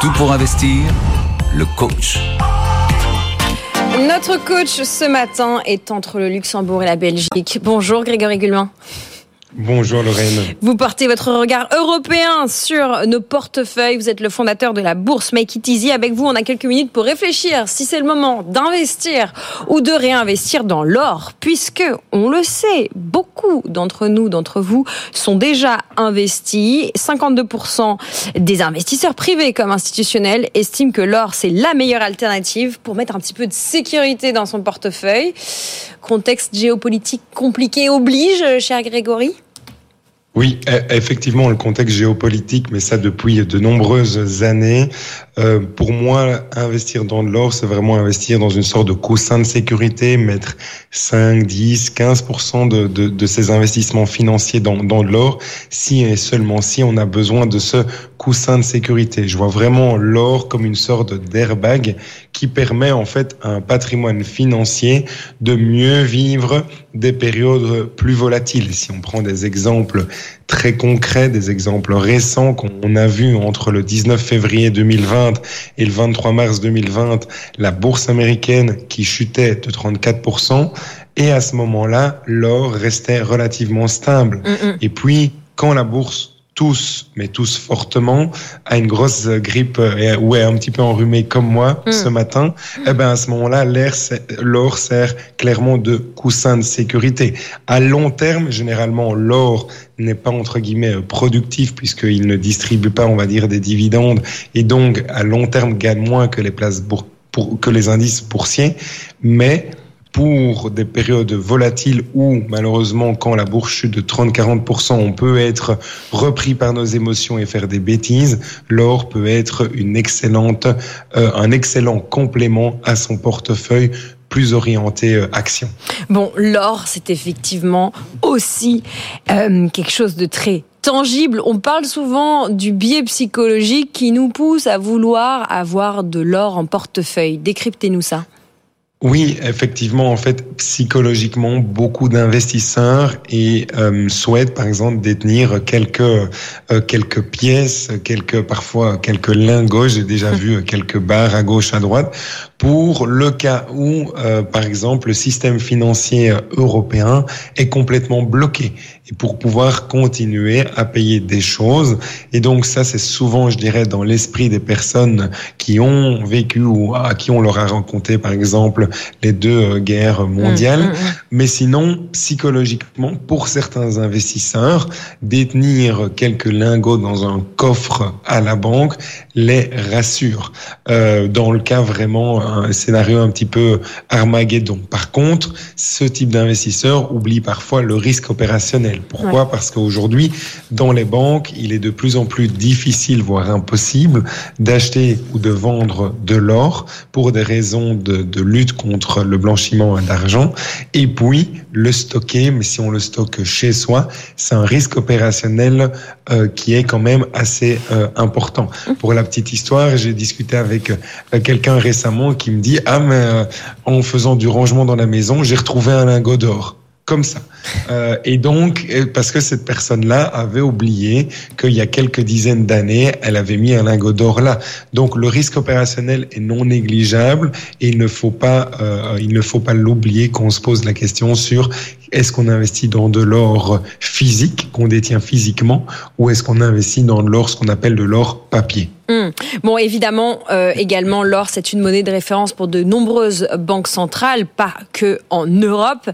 Tout pour investir, le coach. Notre coach ce matin est entre le Luxembourg et la Belgique. Bonjour Grégory Gulmin. Bonjour Lorraine. Vous portez votre regard européen sur nos portefeuilles. Vous êtes le fondateur de la bourse Make It Easy. Avec vous, on a quelques minutes pour réfléchir si c'est le moment d'investir ou de réinvestir dans l'or, puisque on le sait, beaucoup d'entre nous, d'entre vous, sont déjà investis. 52% des investisseurs privés comme institutionnels estiment que l'or c'est la meilleure alternative pour mettre un petit peu de sécurité dans son portefeuille. Contexte géopolitique compliqué oblige, cher Grégory. Oui, e, effectivement, le contexte géopolitique, mais ça depuis de nombreuses années. Euh, pour moi, investir dans de l'or, c'est vraiment investir dans une sorte de coussin de sécurité, mettre 5, 10, 15% de, de, de ces investissements financiers dans, dans de l'or, si et seulement si on a besoin de ce coussin de sécurité. Je vois vraiment l'or comme une sorte d'airbag qui permet en fait à un patrimoine financier de mieux vivre des périodes plus volatiles. Si on prend des exemples très concrets, des exemples récents qu'on a vus entre le 19 février 2020 et le 23 mars 2020, la bourse américaine qui chutait de 34%, et à ce moment-là, l'or restait relativement stable. Mm, mm. Et puis, quand la bourse tous, mais tous fortement, à une grosse grippe euh, ou est un petit peu enrhumé comme moi hmm. ce matin, eh ben à ce moment-là, l'or sert clairement de coussin de sécurité. À long terme, généralement, l'or n'est pas entre guillemets productif puisqu'il ne distribue pas, on va dire, des dividendes et donc à long terme gagne moins que les places pour, que les indices boursiers, mais pour des périodes volatiles où, malheureusement, quand la bourse chute de 30-40%, on peut être repris par nos émotions et faire des bêtises, l'or peut être une excellente, euh, un excellent complément à son portefeuille plus orienté euh, action. Bon, l'or, c'est effectivement aussi euh, quelque chose de très tangible. On parle souvent du biais psychologique qui nous pousse à vouloir avoir de l'or en portefeuille. Décryptez-nous ça. Oui, effectivement, en fait, psychologiquement, beaucoup d'investisseurs et euh, souhaitent, par exemple, détenir quelques euh, quelques pièces, quelques parfois quelques lingots. J'ai déjà hum. vu quelques barres à gauche, à droite, pour le cas où, euh, par exemple, le système financier européen est complètement bloqué et pour pouvoir continuer à payer des choses. Et donc, ça, c'est souvent, je dirais, dans l'esprit des personnes qui ont vécu ou à qui on leur a raconté, par exemple les deux euh, guerres mondiales. Mm, mm, mm. Mais sinon, psychologiquement, pour certains investisseurs, détenir quelques lingots dans un coffre à la banque les rassure. Euh, dans le cas vraiment un scénario un petit peu Armageddon. Par contre, ce type d'investisseur oublie parfois le risque opérationnel. Pourquoi? Parce qu'aujourd'hui, dans les banques, il est de plus en plus difficile, voire impossible, d'acheter ou de vendre de l'or pour des raisons de, de lutte contre le blanchiment d'argent. Et puis, le stocker, mais si on le stocke chez soi, c'est un risque opérationnel euh, qui est quand même assez euh, important. Pour la petite histoire, j'ai discuté avec euh, quelqu'un récemment qui me dit ah mais en faisant du rangement dans la maison, j'ai retrouvé un lingot d'or comme ça. Euh, et donc, euh, parce que cette personne-là avait oublié qu'il y a quelques dizaines d'années, elle avait mis un lingot d'or là. Donc, le risque opérationnel est non négligeable et il ne faut pas, euh, il ne faut pas l'oublier quand on se pose la question sur est-ce qu'on investit dans de l'or physique qu'on détient physiquement ou est-ce qu'on investit dans de l'or, ce qu'on appelle de l'or papier. Hmm. Bon, évidemment, euh, également, l'or, c'est une monnaie de référence pour de nombreuses banques centrales, pas que en Europe.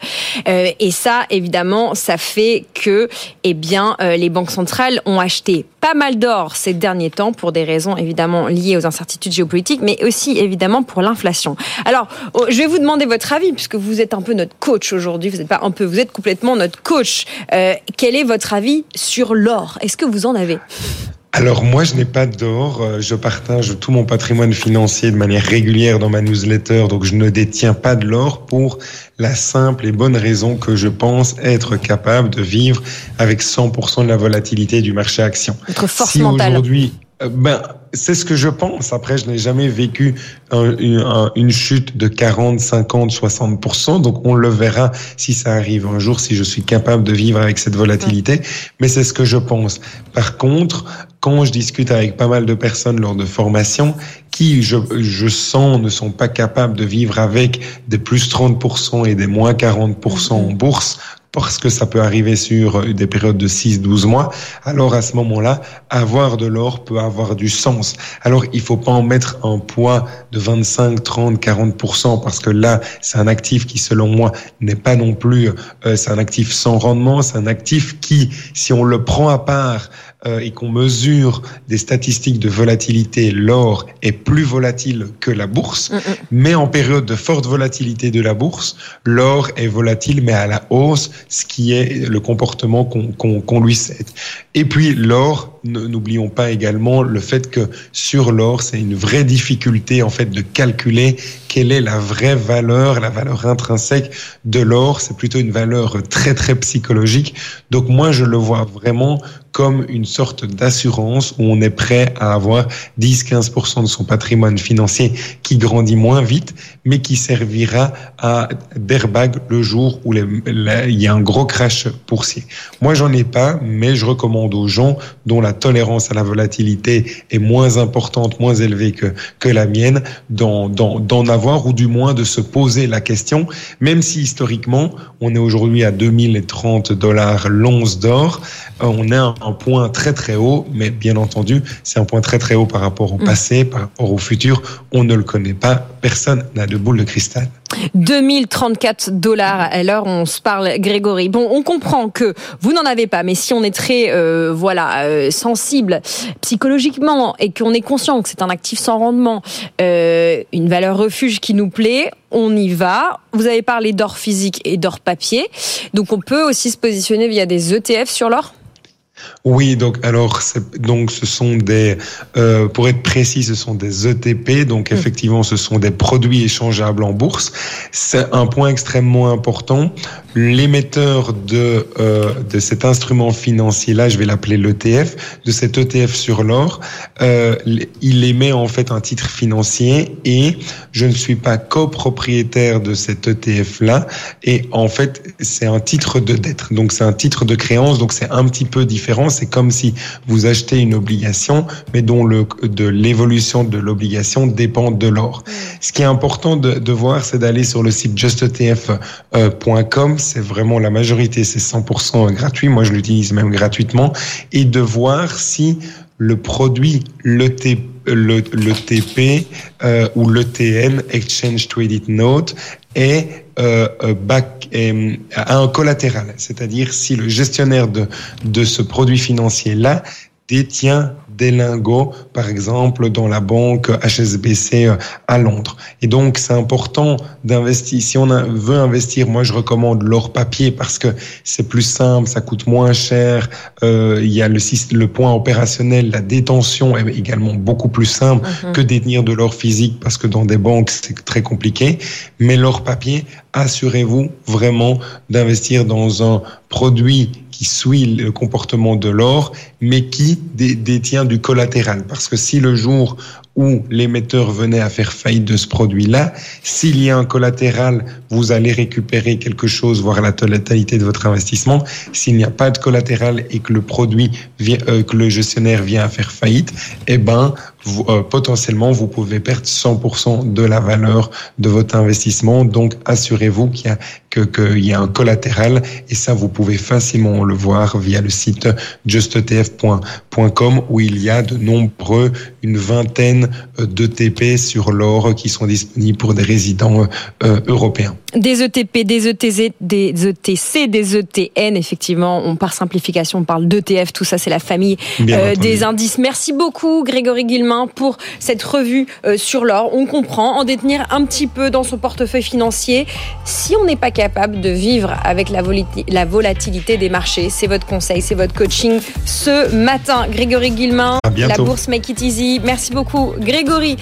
Euh, et ça, évidemment, ça fait que, eh bien, euh, les banques centrales ont acheté pas mal d'or ces derniers temps pour des raisons évidemment liées aux incertitudes géopolitiques, mais aussi évidemment pour l'inflation. Alors, oh, je vais vous demander votre avis puisque vous êtes un peu notre coach aujourd'hui. Vous n'êtes pas un peu, vous êtes complètement notre coach. quel est votre avis sur l'or? Est-ce que vous en avez? Alors moi, je n'ai pas d'or. Euh, je partage tout mon patrimoine financier de manière régulière dans ma newsletter, donc je ne détiens pas de l'or pour la simple et bonne raison que je pense être capable de vivre avec 100% de la volatilité du marché action. Votre force si mentale. Aujourd'hui, Euh, ben, c'est ce que je pense. Après, je n'ai jamais vécu une chute de 40, 50, 60%. Donc, on le verra si ça arrive un jour, si je suis capable de vivre avec cette volatilité. Mais c'est ce que je pense. Par contre, quand je discute avec pas mal de personnes lors de formation, qui, je, je sens, ne sont pas capables de vivre avec des plus 30% et des moins 40% en bourse, parce que ça peut arriver sur des périodes de 6-12 mois, alors à ce moment-là, avoir de l'or peut avoir du sens. Alors il faut pas en mettre un poids de 25, 30, 40% parce que là, c'est un actif qui, selon moi, n'est pas non plus, euh, c'est un actif sans rendement, c'est un actif qui, si on le prend à part euh, et qu'on mesure des statistiques de volatilité, l'or est plus volatile que la bourse, mm, mm. mais en période de forte volatilité de la bourse, l'or est volatile mais à la hausse, ce qui est le comportement qu'on lui cède. Et puis l'or, n'oublions pas également le fait que sur l'or, c'est une vraie difficulté en fait de calculer quelle est la vraie valeur, la valeur intrinsèque de l'or. C'est plutôt une valeur très très psychologique. Donc moi, je le vois vraiment comme une sorte d'assurance où on est prêt à avoir 10-15% de son patrimoine financier qui grandit moins vite, mais qui servira à d'airbag le jour où il y a un gros crash boursier. Moi, j'en ai pas, mais je recommande aux gens dont la tolérance à la volatilité est moins importante, moins élevée que, que la mienne, d'en, d'en ou du moins de se poser la question, même si historiquement, on est aujourd'hui à 2030 dollars l'once d'or, euh, on est un, un point très très haut, mais bien entendu, c'est un point très très haut par rapport au mm. passé, par rapport au futur. On ne le connaît pas. Personne n'a de boule de cristal. 2034 dollars à l'heure on se parle Grégory. Bon, on comprend que vous n'en avez pas, mais si on est très euh, voilà euh, sensible psychologiquement et qu'on est conscient que c'est un actif sans rendement, euh, une valeur refuge qui nous plaît, on y va. Vous avez parlé d'or physique et d'or papier, donc on peut aussi se positionner via des ETF sur l'or? Oui, donc alors donc ce sont des euh, pour être précis, ce sont des ETP, donc hmm. effectivement ce sont des produits échangeables en bourse. C'est un point extrêmement important. L'émetteur de euh, de cet instrument financier là, je vais l'appeler l'ETF, de cet ETF sur l'or, euh, il émet en fait un titre financier et je ne suis pas copropriétaire de cet ETF là et en fait c'est un titre de dette, donc c'est un titre de créance, donc c'est un petit peu différent c'est comme si vous achetez une obligation, mais dont le, de l'évolution de l'obligation dépend de l'or. Ce qui est important de, de voir, c'est d'aller sur le site justetf.com. C'est vraiment la majorité, c'est 100% gratuit. Moi, je l'utilise même gratuitement. Et de voir si le produit, l'ETP, le, le TP euh, ou l'ETN, Exchange Traded Note, est euh, euh back, est, a un collatéral, c'est-à-dire si le gestionnaire de, de ce produit financier-là détient des lingots, par exemple, dans la banque HSBC euh, à Londres. Et donc, c'est important d'investir. Si on veut investir, moi, je recommande l'or papier parce que c'est plus simple, ça coûte moins cher. Euh, il y a le, le point opérationnel, la détention est également beaucoup plus simple mhm. que détenir de l'or physique parce que dans des banques, c'est très compliqué. Mais l'or papier, assurez-vous vraiment d'investir dans un produit qui suit le comportement de l'or, mais qui détient du collatéral. Parce que si le jour où l'émetteur venait à faire faillite de ce produit-là, s'il y a un collatéral, vous allez récupérer quelque chose, voire la totalité de votre investissement. S'il n'y a pas de collatéral et que le produit, vient, euh, que le gestionnaire vient à faire faillite, eh ben, vous, euh, potentiellement, vous pouvez perdre 100% de la valeur de votre investissement. Donc, assurez-vous qu'il y a qu'il y a un collatéral et ça, vous pouvez facilement le voir via le site justetf.com où il y a de nombreux, une vingtaine d'ETP sur l'or qui sont disponibles pour des résidents euh, européens. Des ETP, des ETZ, des ETC, des ETN, effectivement, on par simplification, on parle d'ETF, tout ça c'est la famille euh, des indices. Merci beaucoup Grégory Guillemin pour cette revue euh, sur l'or. On comprend en détenir un petit peu dans son portefeuille financier. Si on n'est pas capable de vivre avec la, la volatilité des marchés, c'est votre conseil, c'est votre coaching ce matin. Grégory Guillemin, la bourse Make It Easy. Merci beaucoup Grégory.